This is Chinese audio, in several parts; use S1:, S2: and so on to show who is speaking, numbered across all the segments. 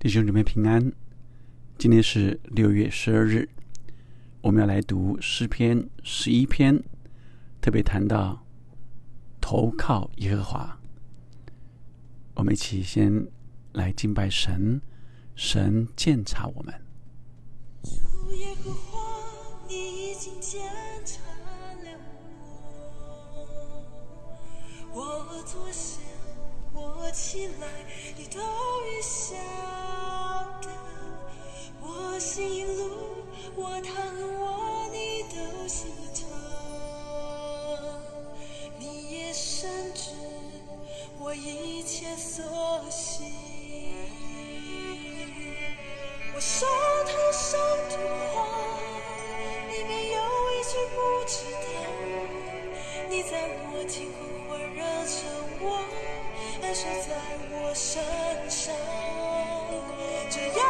S1: 弟兄姊妹平安，今天是六月十二日，我们要来读诗篇十一篇，特别谈到投靠耶和华。我们一起先来敬拜神，神鉴察我们。
S2: 主耶和华，你已经检查了我，我坐下，我起来，你都已晓得。我行路，我躺卧，你都心疼。你也深知我一切所行。我手头上的话，里面有一句不知道。你在我听后环绕着我，安守在我身上。这样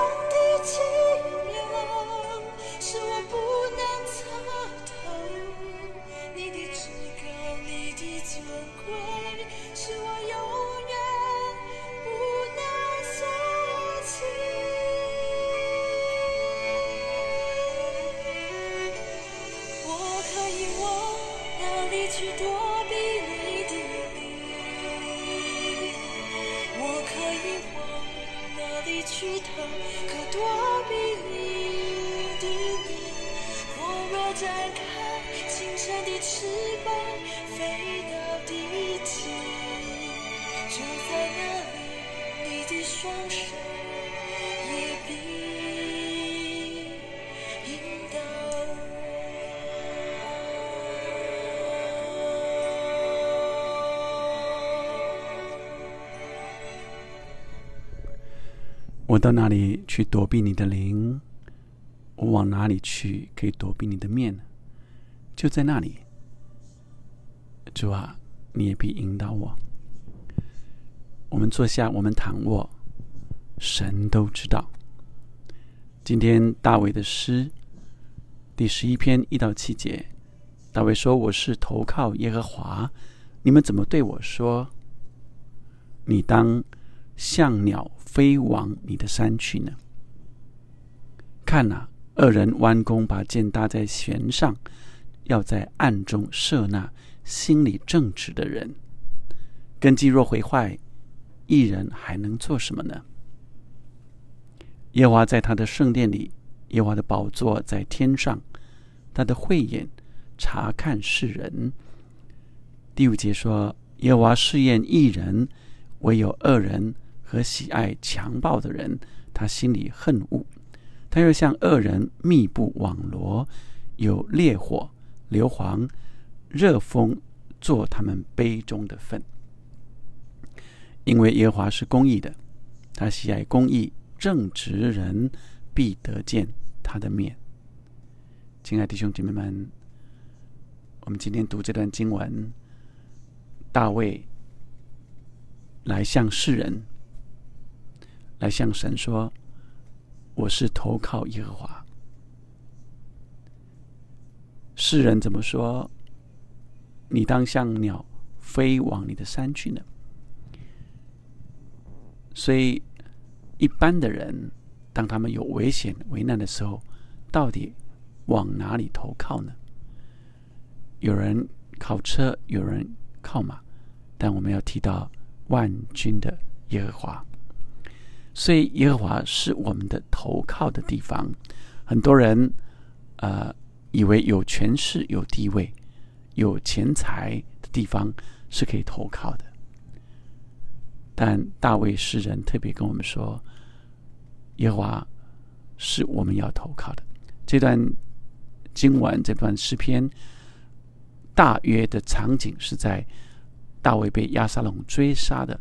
S2: 可我到
S1: 哪里去躲避你的灵？我往哪里去可以躲避你的面？就在那里。主啊，你也必引导我。我们坐下，我们躺卧，神都知道。今天大卫的诗第十一篇一到七节，大卫说：“我是投靠耶和华，你们怎么对我说？你当像鸟飞往你的山去呢？看呐、二人弯弓把箭搭在弦上，要在暗中射那心里正直的人。根基若毁坏，一人还能做什么呢？耶华在他的圣殿里，耶华的宝座在天上，他的慧眼查看世人。第五节说：耶华试验一人，唯有二人和喜爱强暴的人，他心里恨恶。他又向恶人密布网罗，有烈火、硫磺、热风做他们杯中的粪。因为耶和华是公义的，他喜爱公义，正直人必得见他的面。亲爱的弟兄姐妹们，我们今天读这段经文，大卫来向世人，来向神说：“我是投靠耶和华。”世人怎么说？你当像鸟飞往你的山去呢？所以，一般的人，当他们有危险、危难的时候，到底往哪里投靠呢？有人靠车，有人靠马，但我们要提到万军的耶和华。所以，耶和华是我们的投靠的地方。很多人，呃，以为有权势、有地位、有钱财的地方是可以投靠的。但大卫诗人特别跟我们说，耶和华是我们要投靠的。这段经文，这段诗篇，大约的场景是在大卫被亚撒龙追杀的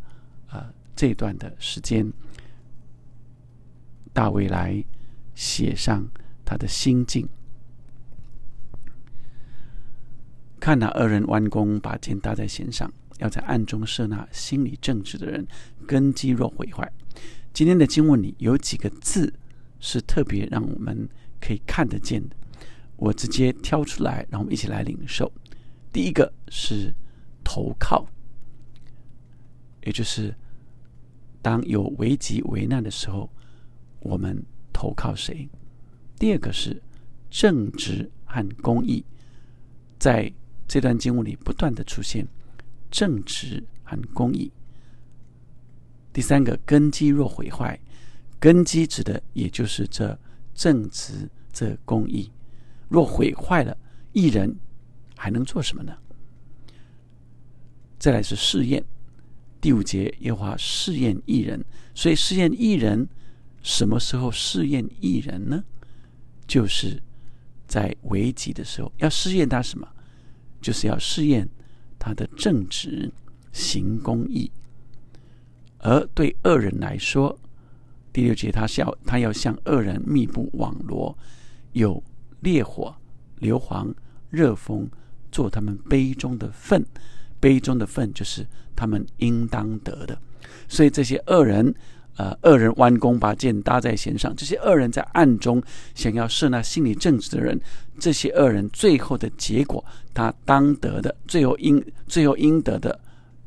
S1: 呃这段的时间，大卫来写上他的心境。看那二人弯弓，把箭搭在弦上，要在暗中射那心里正直的人，根基若毁坏。今天的经文里有几个字是特别让我们可以看得见的，我直接挑出来，让我们一起来领受。第一个是投靠，也就是当有危急危难的时候，我们投靠谁。第二个是正直和公义，在这段经文里不断的出现正直和公义。第三个根基若毁坏，根基指的也就是这正直、这公义。若毁坏了，艺人还能做什么呢？再来是试验，第五节耶和华试验艺人，所以试验艺人什么时候试验艺人呢？就是在危急的时候，要试验他什么？就是要试验他的正直、行公义。而对恶人来说，第六节他是要他要向恶人密布网罗，有烈火、硫磺、热风，做他们杯中的粪。杯中的粪就是他们应当得的。所以这些恶人，呃，恶人弯弓把箭搭在弦上，这些恶人在暗中想要射那心理正直的人，这些恶人最后的结果，他当得的，最后应最后应得的，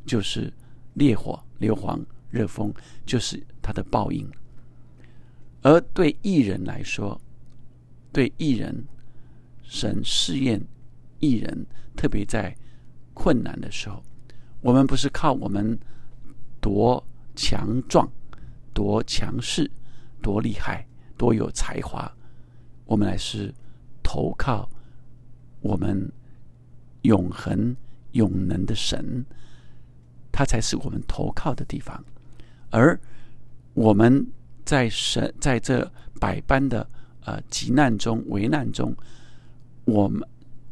S1: 就是烈火、硫磺、热风，就是他的报应。而对艺人来说，对艺人，神试验艺人，特别在困难的时候，我们不是靠我们多强壮、多强势、多厉害、多有才华，我们乃是投靠我们永恒永能的神，他才是我们投靠的地方，而我们。在神在这百般的呃急难中、危难中，我们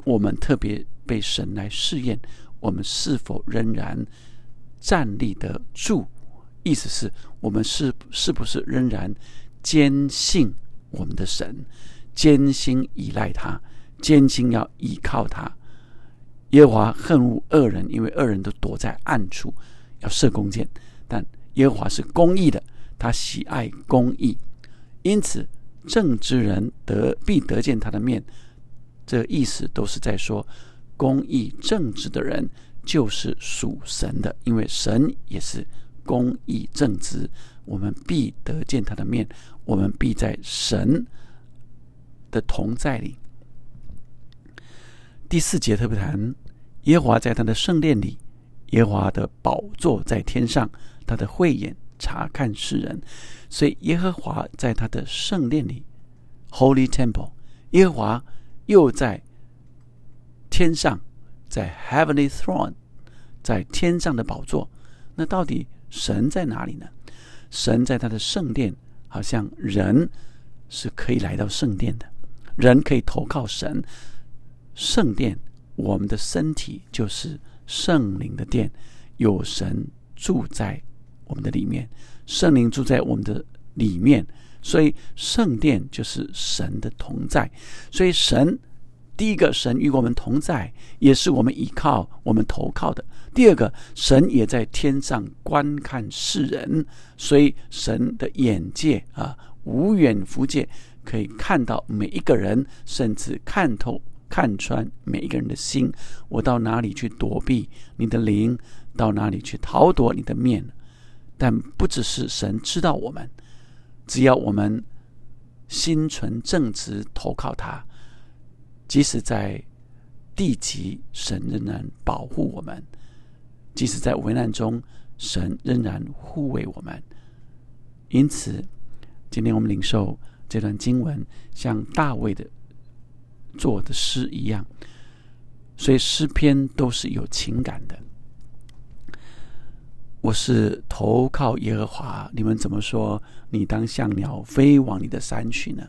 S1: 我们特别被神来试验，我们是否仍然站立得住？意思是我们是是不是仍然坚信我们的神，坚信依赖他，坚信要依靠他？耶和华恨恶恶人，因为恶人都躲在暗处要射弓箭，但耶和华是公义的。他喜爱公义，因此正直人得必得见他的面。这意思都是在说，公义正直的人就是属神的，因为神也是公义正直，我们必得见他的面，我们必在神的同在里。第四节特别谈耶和华在他的圣殿里，耶和华的宝座在天上，他的慧眼。查看世人，所以耶和华在他的圣殿里 （Holy Temple），耶和华又在天上，在 Heavenly Throne，在天上的宝座。那到底神在哪里呢？神在他的圣殿，好像人是可以来到圣殿的，人可以投靠神。圣殿，我们的身体就是圣灵的殿，有神住在。我们的里面，圣灵住在我们的里面，所以圣殿就是神的同在。所以神第一个，神与我们同在，也是我们依靠、我们投靠的。第二个，神也在天上观看世人，所以神的眼界啊，无远弗届，可以看到每一个人，甚至看透、看穿每一个人的心。我到哪里去躲避你的灵？到哪里去逃躲你的面？但不只是神知道我们，只要我们心存正直，投靠他，即使在地级，神仍然保护我们；即使在危难中，神仍然护卫我们。因此，今天我们领受这段经文，像大卫的做的诗一样，所以诗篇都是有情感的。我是投靠耶和华，你们怎么说？你当像鸟飞往你的山去呢？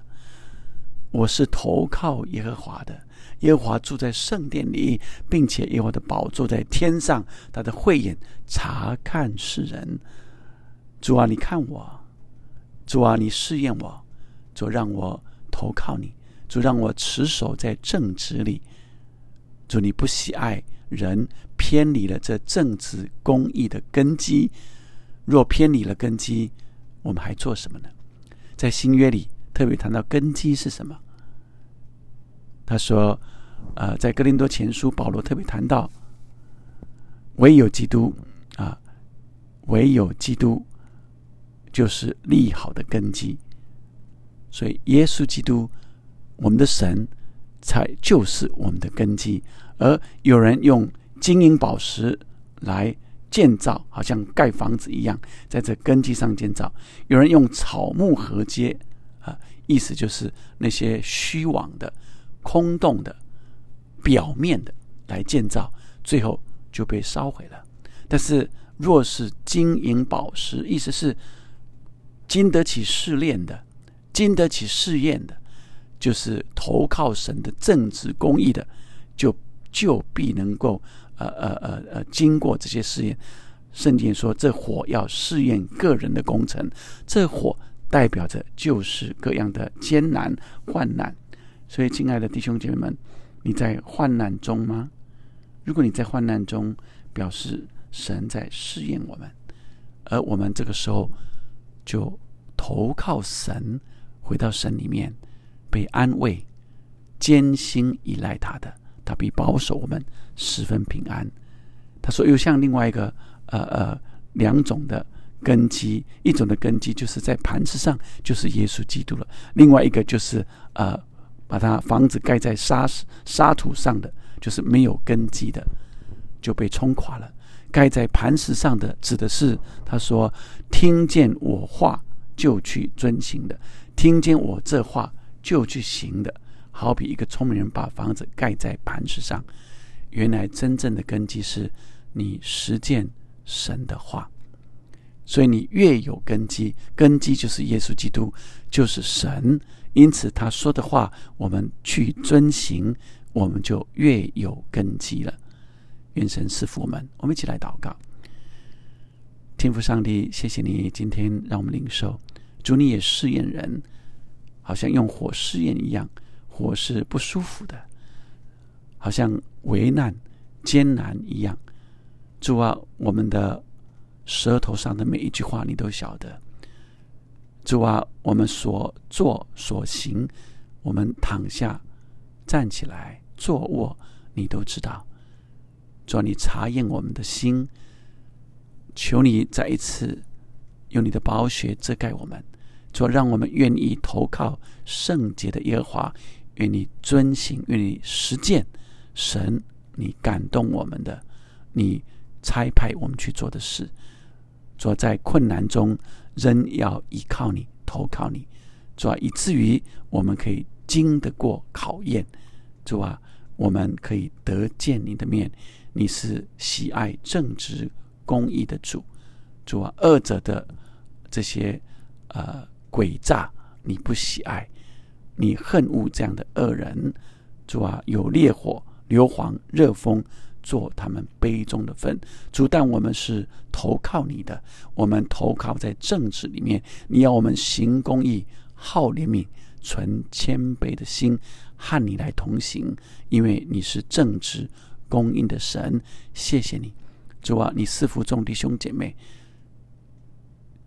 S1: 我是投靠耶和华的，耶和华住在圣殿里，并且耶和华的宝座在天上，他的慧眼查看世人。主啊，你看我；主啊，你试验我；主让我投靠你；主让我持守在正直里；主你不喜爱。人偏离了这正直公义的根基，若偏离了根基，我们还做什么呢？在新约里特别谈到根基是什么？他说：“呃，在哥林多前书，保罗特别谈到，唯有基督啊，唯有基督就是立好的根基。所以耶稣基督，我们的神，才就是我们的根基。而有人用金银宝石来建造，好像盖房子一样，在这根基上建造；有人用草木合接，意思就是那些虚妄的、空洞的、表面的来建造，最后就被烧毁了。但是，若是金银宝石，意思是经得起试炼的、经得起试验的，就是投靠神的正直公义的，就就必能够呃呃呃呃经过这些试验。圣经说，这火要试验个人的工程，这火代表着就是各样的艰难患难。所以，亲爱的弟兄姐妹们，你在患难中吗？如果你在患难中，表示神在试验我们，而我们这个时候就投靠神，回到神里面，被安慰，艰辛依赖他的，他必保守我们十分平安。他说，又像另外一个呃呃两种的根基，一种的根基就是在磐石上，就是耶稣基督了；另外一个就是呃把它房子盖在沙沙土上的，就是没有根基的。就被冲垮了。盖在磐石上的，指的是他说：“听见我话就去遵行的，听见我这话就去行的。”好比一个聪明人把房子盖在磐石上，原来真正的根基是你实践神的话。所以你越有根基，根基就是耶稣基督，就是神。因此他说的话，我们去遵行，我们就越有根基了。愿神赐福我们，我们一起来祷告。天父上帝，谢谢你今天让我们领受，主你也试验人，好像用火试验一样，火是不舒服的，好像为难艰难一样。主啊，我们的舌头上的每一句话你都晓得。主啊，我们所做所行，我们躺下、站起来、坐卧，你都知道。主，你查验我们的心，求你再一次用你的宝血遮盖我们，主，让我们愿意投靠圣洁的耶和华，愿你遵行，愿你实践神你感动我们的，你差派我们去做的事。主，在困难中仍要依靠你，投靠你，主啊，以至于我们可以经得过考验。主啊，我们可以得见你的面。你是喜爱正直公义的主，主啊，恶者的这些呃诡诈你不喜爱，你恨恶这样的恶人，主啊，有烈火、硫磺、热风做他们杯中的分。主，但我们是投靠你的，我们投靠在正直里面。你要我们行公义、好怜悯、存谦卑的心，和你来同行，因为你是正直。公义的神，谢谢你，主啊！你赐福众弟兄姐妹，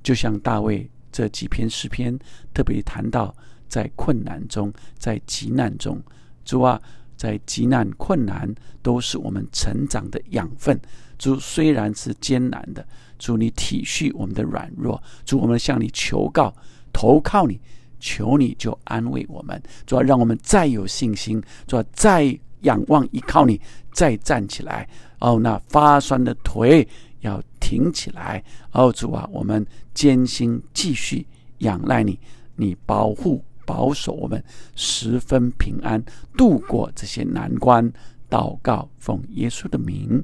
S1: 就像大卫这几篇诗篇，特别谈到在困难中，在急难中，主啊，在极难困难都是我们成长的养分。主虽然是艰难的，主你体恤我们的软弱，主我们向你求告，投靠你，求你就安慰我们，主要让我们再有信心，主要再。仰望依靠你，再站起来哦！那发酸的腿要挺起来哦！主啊，我们艰辛继续仰赖你，你保护保守我们，十分平安度过这些难关。祷告，奉耶稣的名，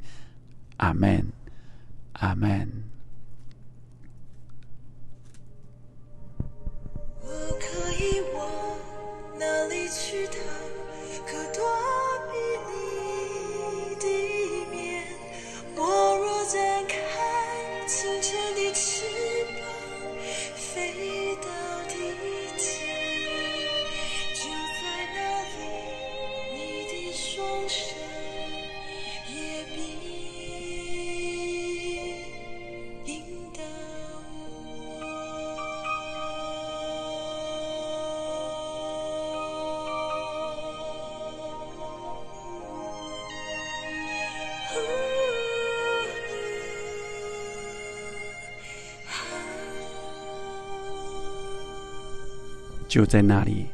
S1: 阿门，阿门。就在那里，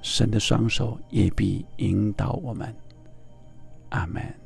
S1: 神的双手也必引导我们。阿门。